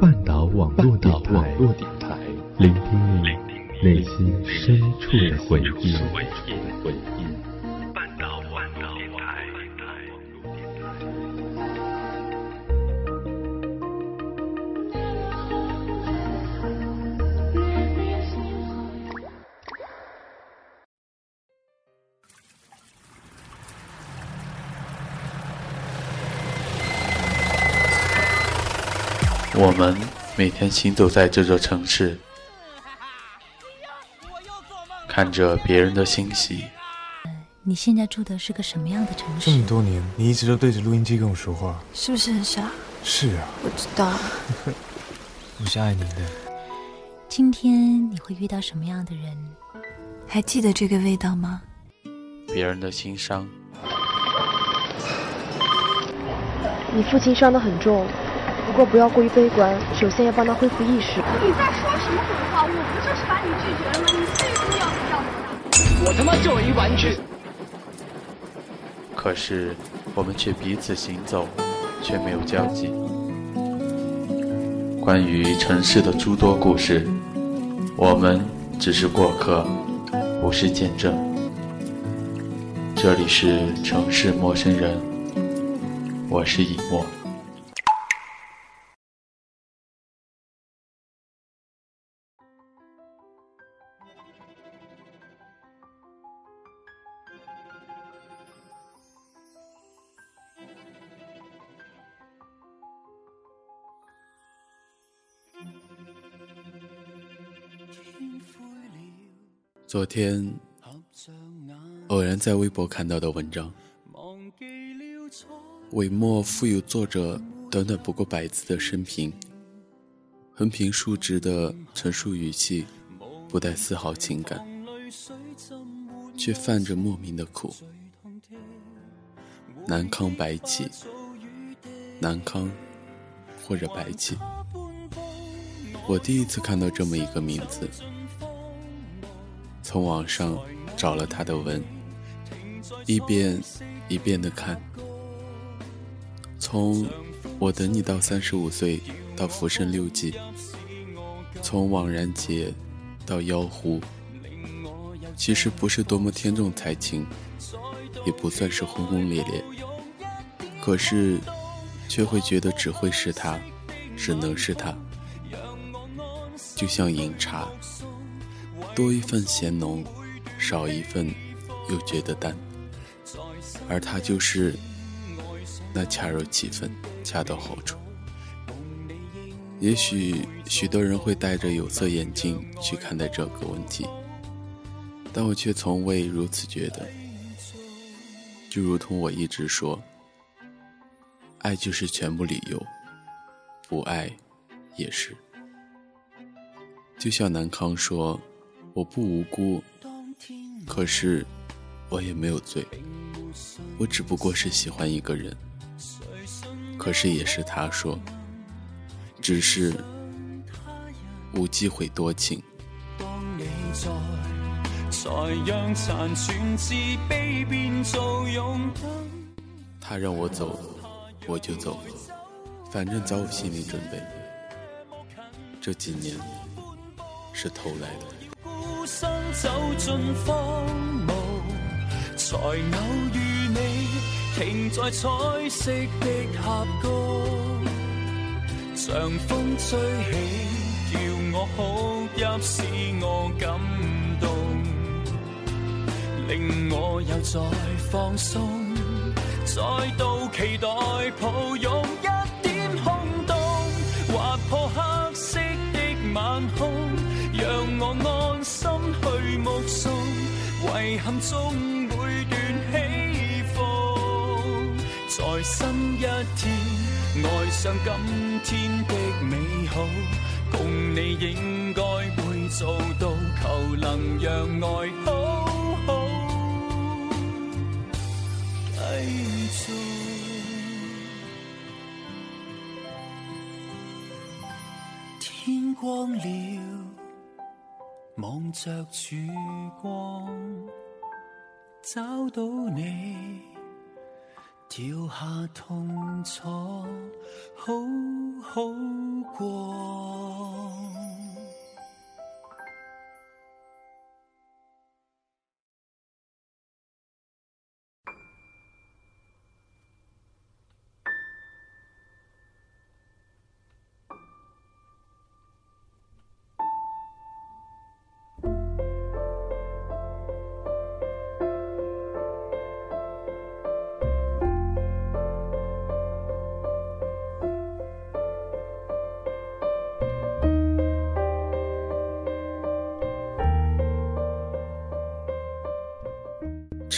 半岛网络电台，聆听你内心深处的回忆。们每天行走在这座城市，看着别人的欣喜。你现在住的是个什么样的城市？这么多年，你一直都对着录音机跟我说话，是不是很傻？是啊，我知道。我是爱你的。今天你会遇到什么样的人？还记得这个味道吗？别人的心伤。你父亲伤得很重。不过不要过于悲观，首先要帮他恢复意识。你在说什么鬼话？我不就是把你拒绝了吗？你最终要不要我？我他妈就一玩具。可是我们却彼此行走，却没有交集。关于城市的诸多故事，我们只是过客，不是见证。这里是城市陌生人，我是以沫。昨天偶然在微博看到的文章，尾末附有作者短短不过百字的生平，横平竖直的陈述语气，不带丝毫情感，却泛着莫名的苦。南康白起，南康或者白起，我第一次看到这么一个名字。从网上找了他的文，一遍一遍的看。从我等你到三十五岁，到浮生六记，从枉然劫到妖狐，其实不是多么天纵才情，也不算是轰轰烈烈，可是却会觉得只会是他，只能是他，就像饮茶。多一份咸浓，少一份又觉得淡，而他就是那恰如其分，恰到好处。也许许多人会戴着有色眼镜去看待这个问题，但我却从未如此觉得。就如同我一直说，爱就是全部理由，不爱也是。就像南康说。我不无辜，可是我也没有罪。我只不过是喜欢一个人，可是也是他说，只是无机会多情。他让我走，我就走了，反正早有心理准备。这几年是偷来的。身走进荒芜，才偶遇你停在彩色的峡谷，像风吹起，叫我哭泣，使我感动，令我又再放松，再度期待抱拥一点空洞，划破黑色的晚空。让我安去目送，遗憾中每段起伏，在新一天爱上今天的美好，共你应该会做到，求能让爱好好继续。天光了。着曙光找到你跳下痛楚好好过。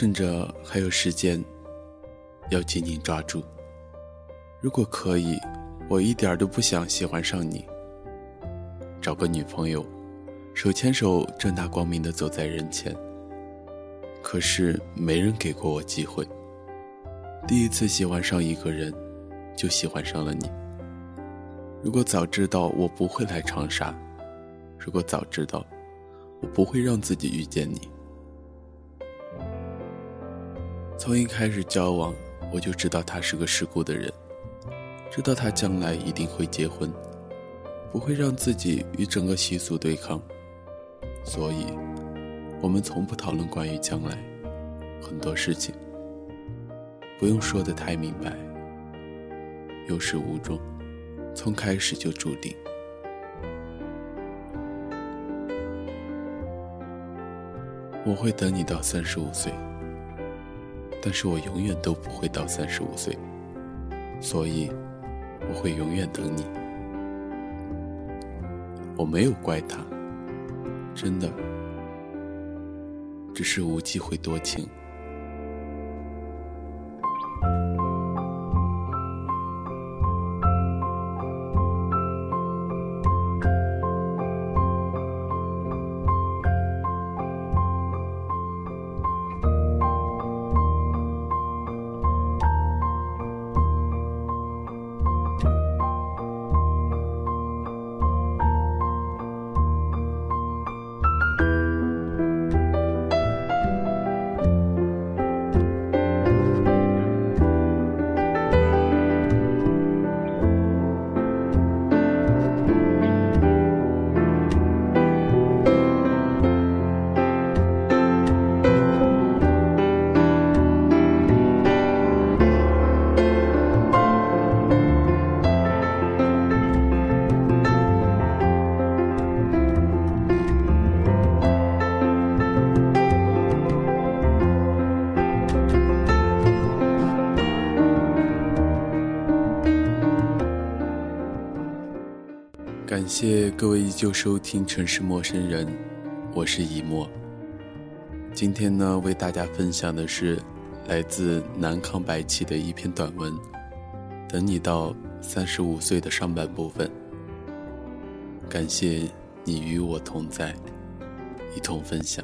趁着还有时间，要紧紧抓住。如果可以，我一点都不想喜欢上你。找个女朋友，手牵手，正大光明的走在人前。可是没人给过我机会。第一次喜欢上一个人，就喜欢上了你。如果早知道我不会来长沙，如果早知道我不会让自己遇见你，从一开始交往我就知道他是个世故的人，知道他将来一定会结婚，不会让自己与整个习俗对抗，所以，我们从不讨论关于将来很多事情，不用说的太明白，有始无终。从开始就注定，我会等你到三十五岁，但是我永远都不会到三十五岁，所以我会永远等你。我没有怪他，真的，只是无忌会多情。感谢各位依旧收听《城市陌生人》，我是一墨。今天呢，为大家分享的是来自南康白起的一篇短文，《等你到三十五岁》的上半部分。感谢你与我同在，一同分享。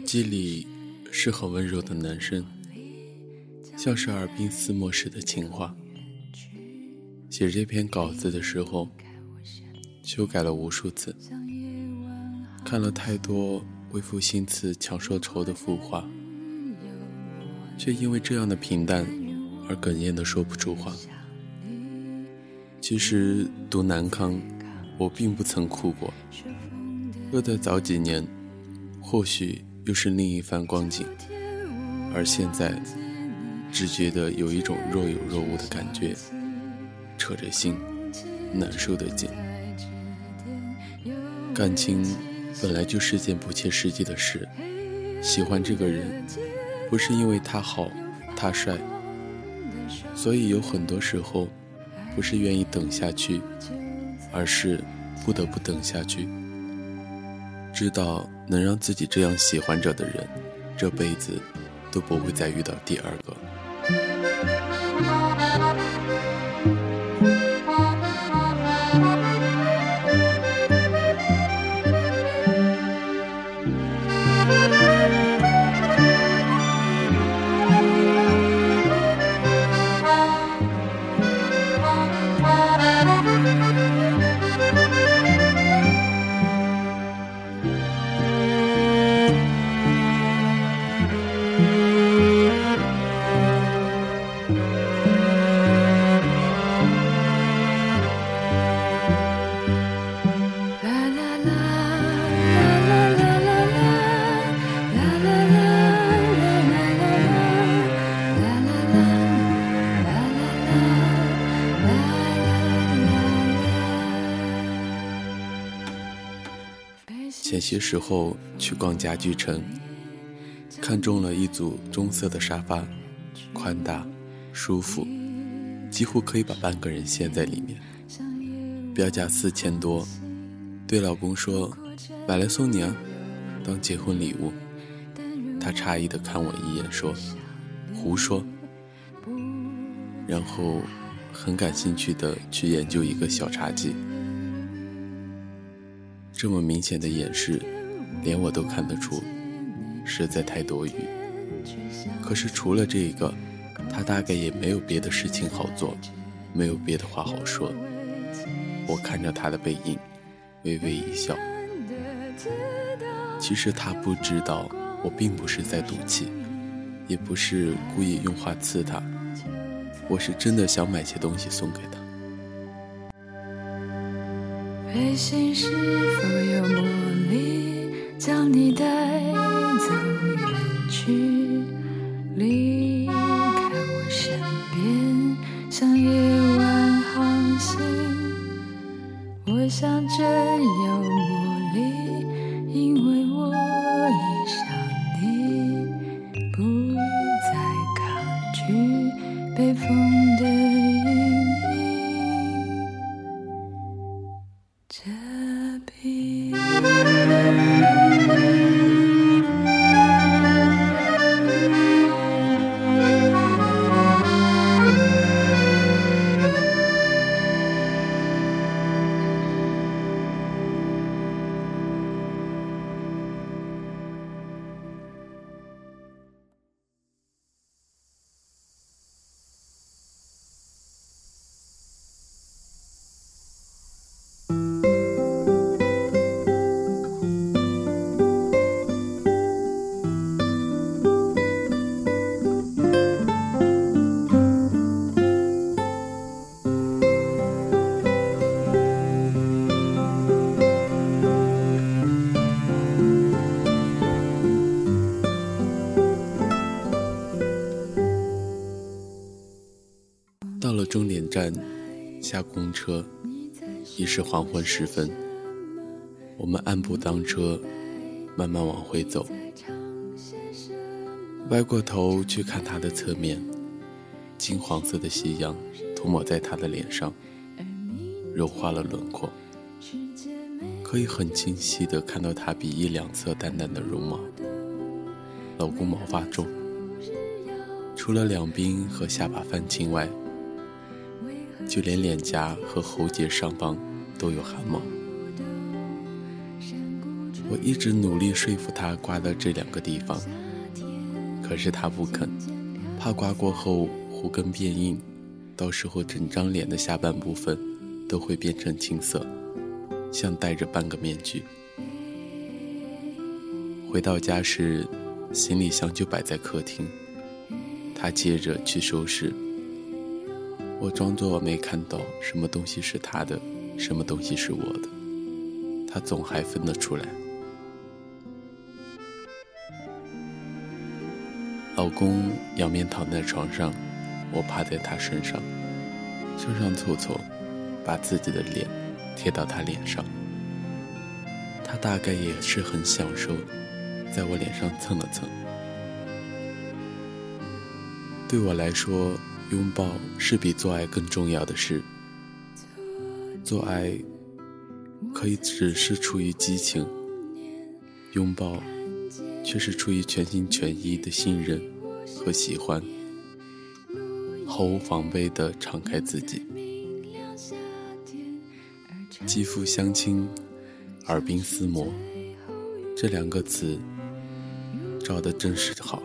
耳机里是很温柔的男声，像是耳鬓厮磨时的情话。写这篇稿子的时候，修改了无数次，看了太多为赋新词强说愁的浮话，却因为这样的平淡而哽咽的说不出话。其实读南康，我并不曾哭过，若在早几年，或许。又是另一番光景，而现在只觉得有一种若有若无的感觉，扯着心，难受的紧。感情本来就是件不切实际的事，喜欢这个人，不是因为他好，他帅，所以有很多时候，不是愿意等下去，而是不得不等下去。知道能让自己这样喜欢着的人，这辈子都不会再遇到第二个。些时候去逛家具城，看中了一组棕色的沙发，宽大、舒服，几乎可以把半个人陷在里面。标价四千多，对老公说：“买来送你啊，当结婚礼物。”他诧异的看我一眼，说：“胡说。”然后很感兴趣的去研究一个小茶几。这么明显的掩饰，连我都看得出，实在太多余。可是除了这个，他大概也没有别的事情好做，没有别的话好说。我看着他的背影，微微一笑。其实他不知道，我并不是在赌气，也不是故意用话刺他，我是真的想买些东西送给他。飞行是否有魔力，将你带走远去，下公车，已是黄昏时分。我们按步当车，慢慢往回走。歪过头去看他的侧面，金黄色的夕阳涂抹在他的脸上，柔化了轮廓，可以很清晰地看到他鼻翼两侧淡淡的绒毛。老公毛发重，除了两鬓和下巴泛青外，就连脸颊和喉结上方都有汗毛。我一直努力说服他刮到这两个地方，可是他不肯，怕刮过后胡根变硬，到时候整张脸的下半部分都会变成青色，像戴着半个面具。回到家时，行李箱就摆在客厅，他接着去收拾。我装作没看到什么东西是他的，什么东西是我的，他总还分得出来。老公仰面躺在床上，我趴在他身上，身上凑凑，把自己的脸贴到他脸上。他大概也是很享受，在我脸上蹭了蹭。对我来说，拥抱是比做爱更重要的事。做爱可以只是出于激情，拥抱却是出于全心全意的信任和喜欢，毫无防备的敞开自己，肌肤相亲，耳鬓厮磨，这两个词照的真是好。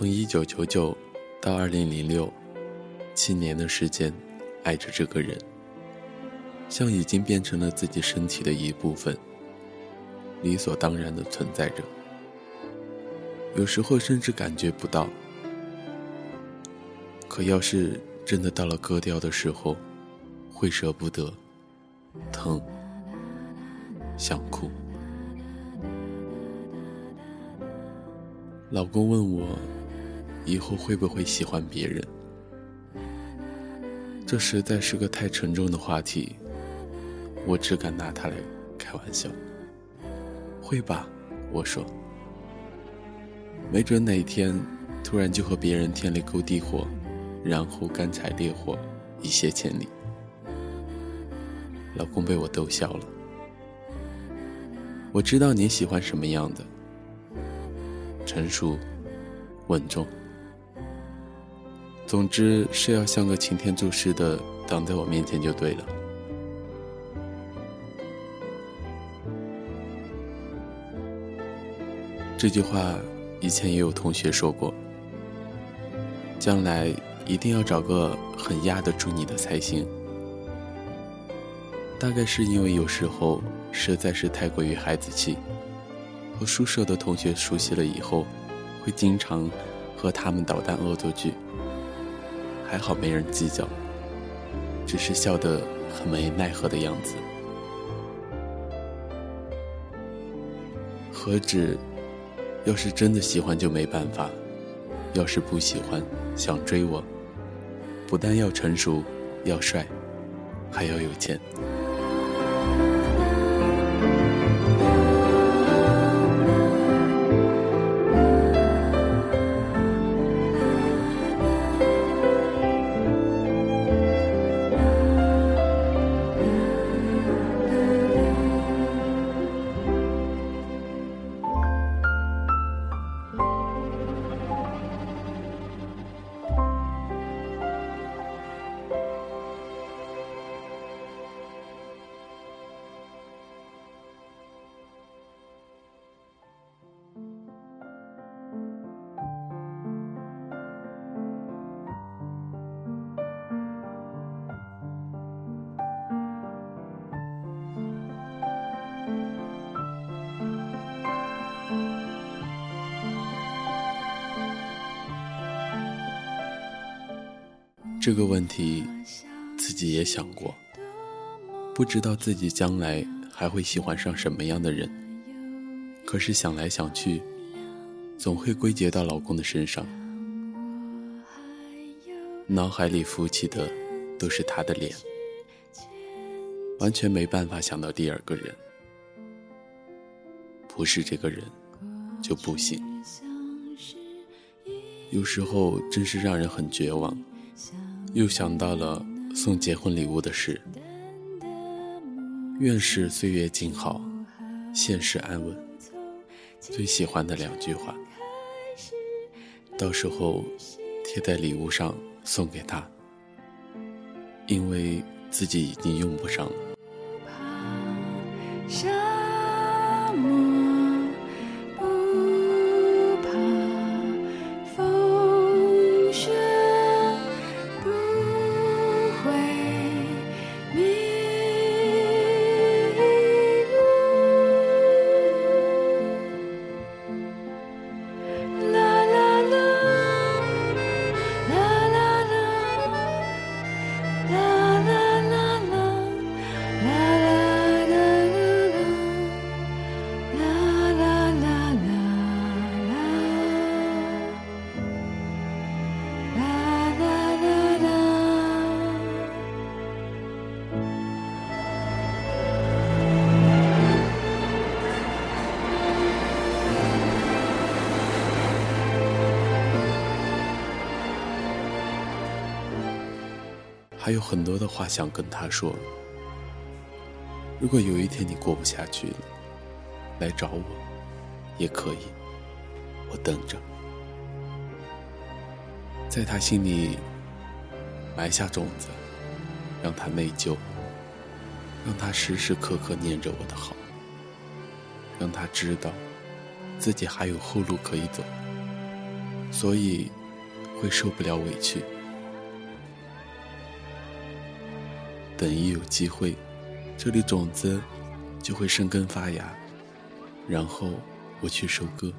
从一九九九到二零零六，七年的时间，爱着这个人，像已经变成了自己身体的一部分，理所当然的存在着。有时候甚至感觉不到。可要是真的到了割掉的时候，会舍不得，疼，想哭。老公问我。以后会不会喜欢别人？这实在是个太沉重的话题，我只敢拿它来开玩笑。会吧，我说。没准哪天突然就和别人天雷勾地火，然后干柴烈火，一泻千里。老公被我逗笑了。我知道你喜欢什么样的，成熟，稳重。总之是要像个擎天柱似的挡在我面前就对了。这句话以前也有同学说过。将来一定要找个很压得住你的才行。大概是因为有时候实在是太过于孩子气，和宿舍的同学熟悉了以后，会经常和他们捣蛋恶作剧。还好没人计较，只是笑得很没奈何的样子。何止，要是真的喜欢就没办法；要是不喜欢，想追我，不但要成熟，要帅，还要有钱。这个问题自己也想过，不知道自己将来还会喜欢上什么样的人。可是想来想去，总会归结到老公的身上，脑海里浮起的都是他的脸，完全没办法想到第二个人。不是这个人，就不行。有时候真是让人很绝望。又想到了送结婚礼物的事，愿是岁月静好，现世安稳。最喜欢的两句话，到时候贴在礼物上送给他，因为自己已经用不上了。还有很多的话想跟他说。如果有一天你过不下去了，来找我，也可以，我等着。在他心里埋下种子，让他内疚，让他时时刻刻念着我的好，让他知道自己还有后路可以走，所以会受不了委屈。等一有机会，这粒种子就会生根发芽，然后我去收割。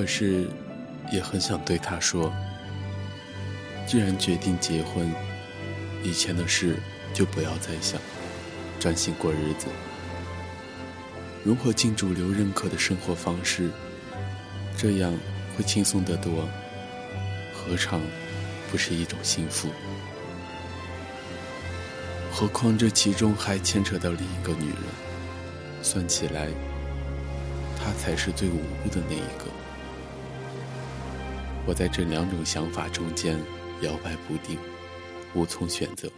可是，也很想对他说：既然决定结婚，以前的事就不要再想，专心过日子。如何进主流认可的生活方式，这样会轻松得多，何尝不是一种幸福？何况这其中还牵扯到另一个女人，算起来，她才是最无辜的那一个。我在这两种想法中间摇摆不定，无从选择。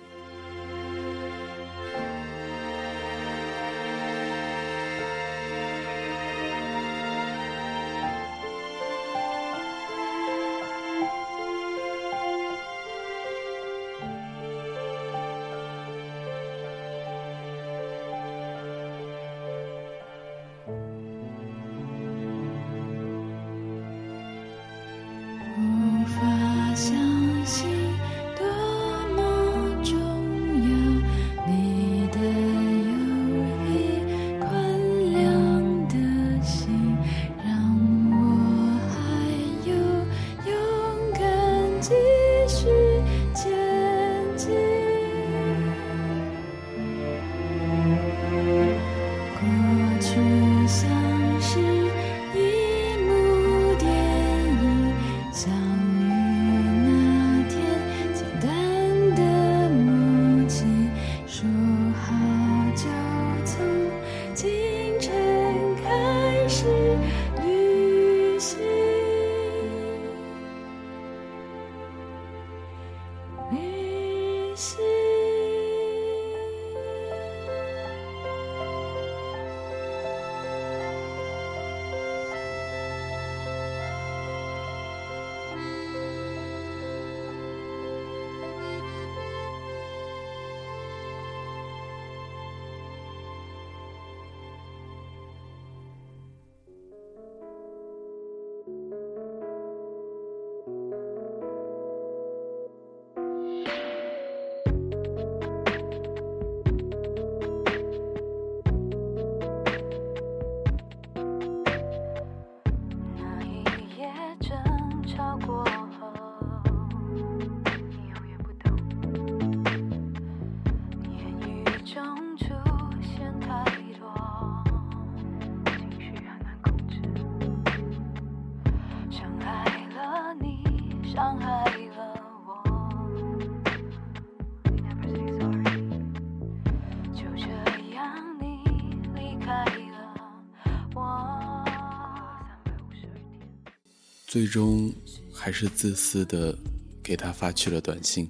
最终还是自私的给他发去了短信。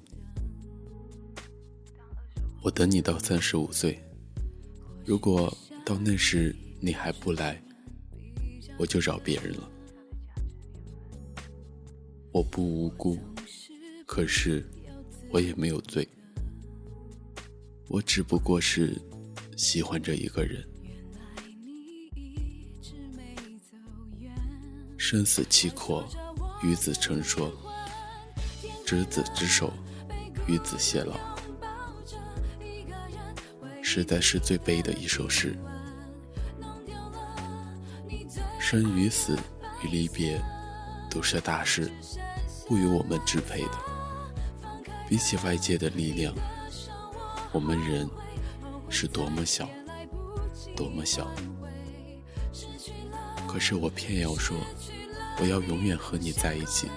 我等你到三十五岁，如果到那时你还不来，我就找别人了。我不无辜，可是我也没有罪，我只不过是喜欢着一个人。生死契阔，与子成说，执子之手，与子偕老。实在是最悲的一首诗。生与死与离别，都是大事，不由我们支配的。比起外界的力量，我们人是多么小，多么小。可是我偏要说，我要永远和你在一起，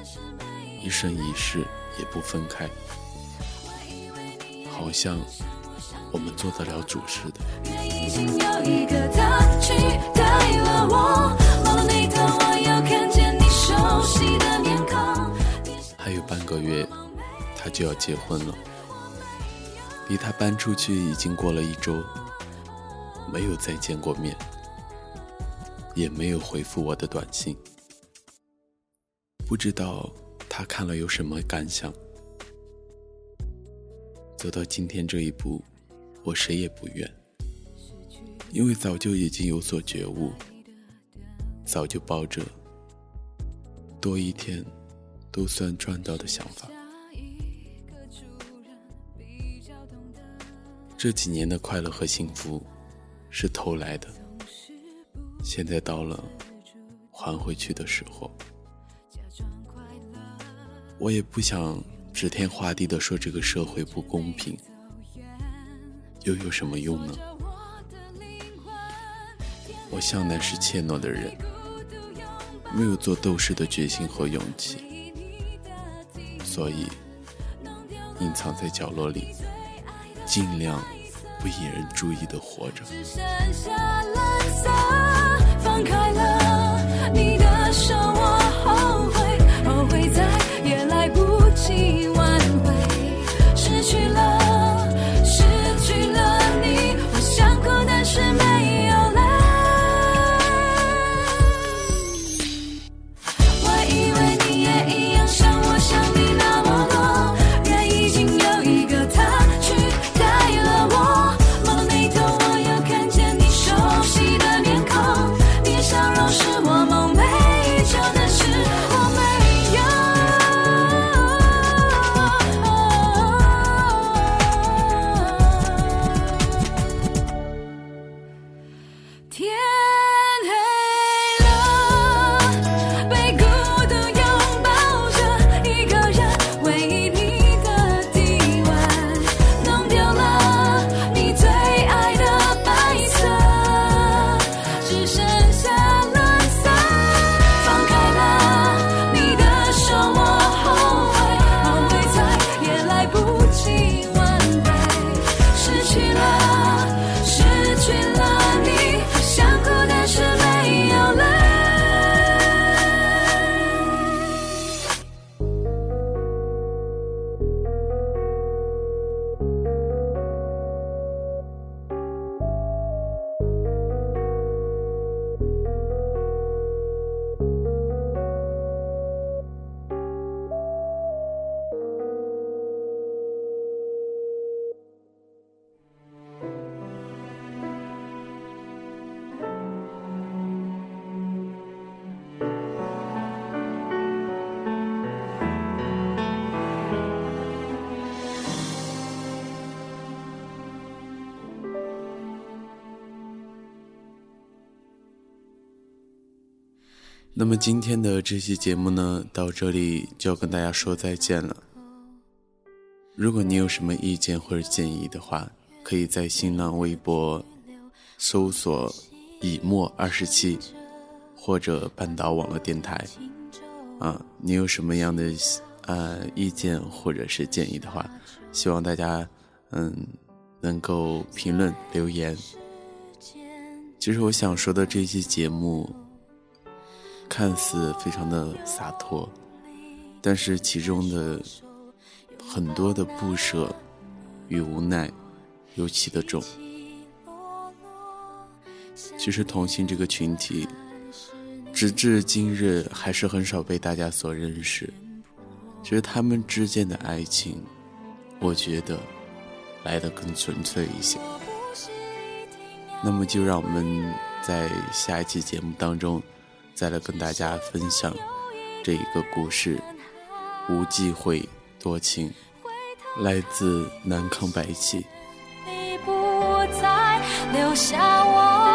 一生一世也不分开。好像。我们做得了主似的。还有半个月，他就要结婚了。离他搬出去已经过了一周，没有再见过面，也没有回复我的短信。不知道他看了有什么感想。走到今天这一步。我谁也不怨，因为早就已经有所觉悟，早就抱着多一天都算赚到的想法。这几年的快乐和幸福是偷来的，现在到了还回去的时候。我也不想指天画地的说这个社会不公平。又有什么用呢？我向来是怯懦的人，没有做斗士的决心和勇气，所以隐藏在角落里，尽量不引人注意的活着。那么今天的这期节目呢，到这里就要跟大家说再见了。如果你有什么意见或者建议的话，可以在新浪微博搜索“以沫二十七”或者半岛网络电台。啊，你有什么样的呃意见或者是建议的话，希望大家嗯能够评论留言。其实我想说的这期节目。看似非常的洒脱，但是其中的很多的不舍与无奈尤其的重。其实同性这个群体，直至今日还是很少被大家所认识。其实他们之间的爱情，我觉得来的更纯粹一些。那么就让我们在下一期节目当中，再来跟大家分享这一个故事《无忌讳多情》，来自南康白起。你不再留下我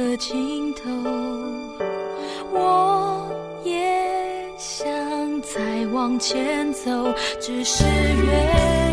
的尽头，我也想再往前走，只是越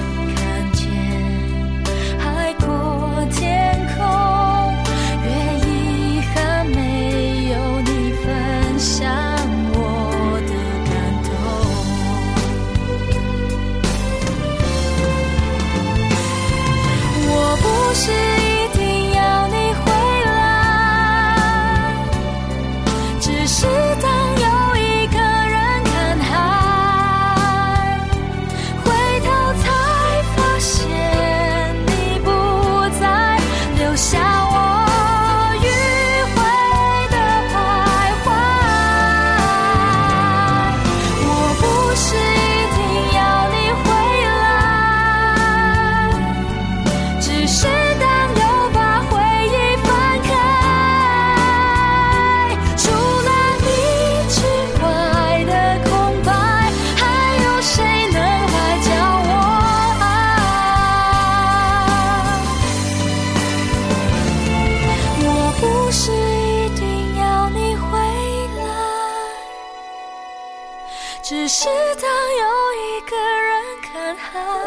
只是当有一个人看海，